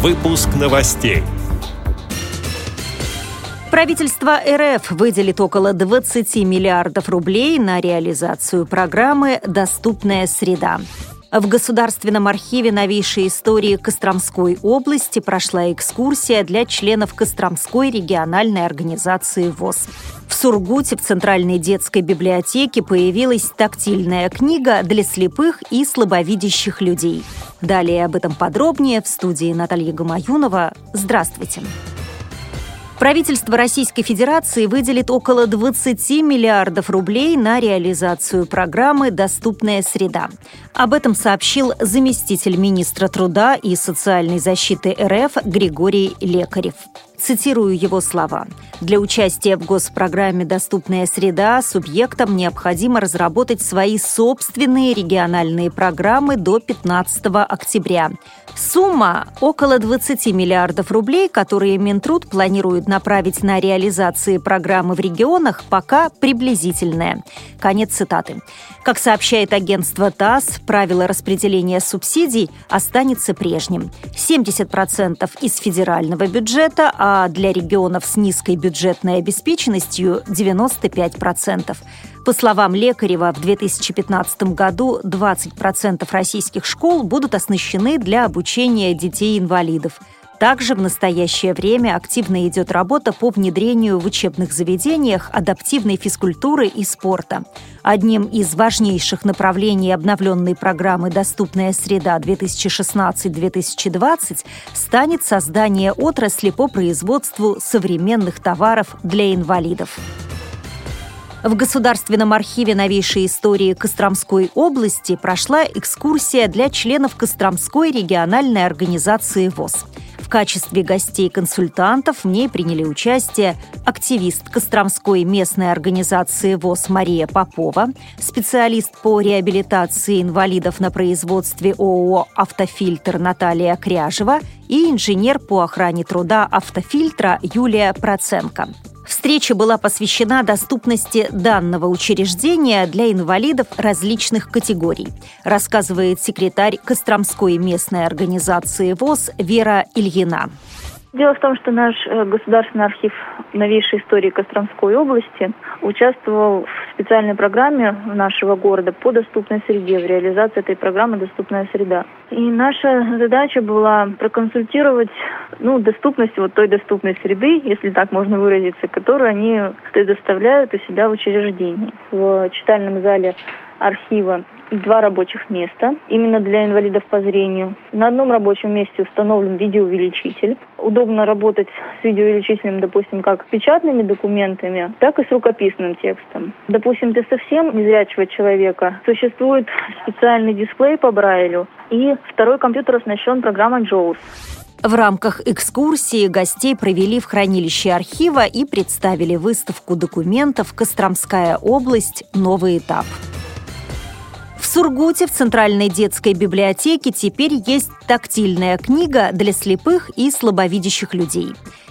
Выпуск новостей. Правительство РФ выделит около 20 миллиардов рублей на реализацию программы «Доступная среда». В Государственном архиве новейшей истории Костромской области прошла экскурсия для членов Костромской региональной организации ВОЗ. В Сургуте в Центральной детской библиотеке появилась тактильная книга для слепых и слабовидящих людей. Далее об этом подробнее в студии Наталья Гамаюнова. Здравствуйте! Здравствуйте! Правительство Российской Федерации выделит около 20 миллиардов рублей на реализацию программы «Доступная среда». Об этом сообщил заместитель министра труда и социальной защиты РФ Григорий Лекарев. Цитирую его слова. Для участия в госпрограмме «Доступная среда» субъектам необходимо разработать свои собственные региональные программы до 15 октября. Сумма – около 20 миллиардов рублей, которые Минтруд планирует направить на реализации программы в регионах, пока приблизительная. Конец цитаты. Как сообщает агентство ТАСС, правило распределения субсидий останется прежним. 70% из федерального бюджета, а для регионов с низкой бюджетной обеспеченностью – 95%. По словам Лекарева, в 2015 году 20% российских школ будут оснащены для обучения детей-инвалидов. Также в настоящее время активно идет работа по внедрению в учебных заведениях адаптивной физкультуры и спорта. Одним из важнейших направлений обновленной программы «Доступная среда 2016-2020» станет создание отрасли по производству современных товаров для инвалидов. В Государственном архиве новейшей истории Костромской области прошла экскурсия для членов Костромской региональной организации ВОЗ. В качестве гостей-консультантов в ней приняли участие активист Костромской местной организации ВОЗ Мария Попова, специалист по реабилитации инвалидов на производстве ООО «Автофильтр» Наталья Кряжева и инженер по охране труда «Автофильтра» Юлия Проценко. Встреча была посвящена доступности данного учреждения для инвалидов различных категорий, рассказывает секретарь Костромской местной организации ВОЗ Вера Ильина. Дело в том, что наш э, государственный архив новейшей истории Костромской области участвовал в специальной программе нашего города по доступной среде, в реализации этой программы «Доступная среда». И наша задача была проконсультировать ну, доступность вот той доступной среды, если так можно выразиться, которую они предоставляют у себя в учреждении. В читальном зале архива два рабочих места, именно для инвалидов по зрению. На одном рабочем месте установлен видеоувеличитель. Удобно работать с видеоувеличителем, допустим, как с печатными документами, так и с рукописным текстом. Допустим, для совсем незрячего человека существует специальный дисплей по Брайлю, и второй компьютер оснащен программой JAWS. В рамках экскурсии гостей провели в хранилище архива и представили выставку документов «Костромская область. Новый этап». Сургуте в Центральной детской библиотеке теперь есть тактильная книга для слепых и слабовидящих людей.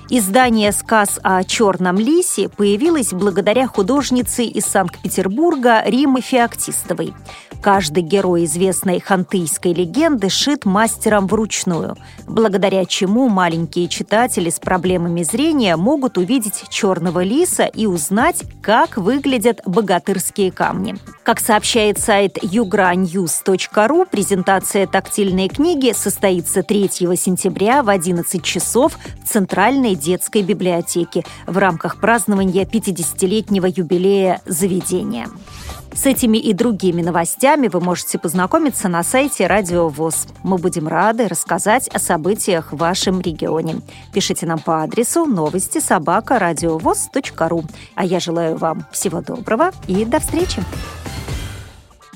Издание «Сказ о черном лисе» появилось благодаря художнице из Санкт-Петербурга Римы Феоктистовой. Каждый герой известной хантыйской легенды шит мастером вручную, благодаря чему маленькие читатели с проблемами зрения могут увидеть черного лиса и узнать, как выглядят богатырские камни. Как сообщает сайт ugranews.ru, презентация тактильной книги состоится 3 сентября в 11 часов в Центральной детской библиотеке в рамках празднования 50-летнего юбилея заведения. С этими и другими новостями вы можете познакомиться на сайте Радио ВОЗ. Мы будем рады рассказать о событиях в вашем регионе. Пишите нам по адресу новости собака ру. А я желаю вам всего доброго и до встречи!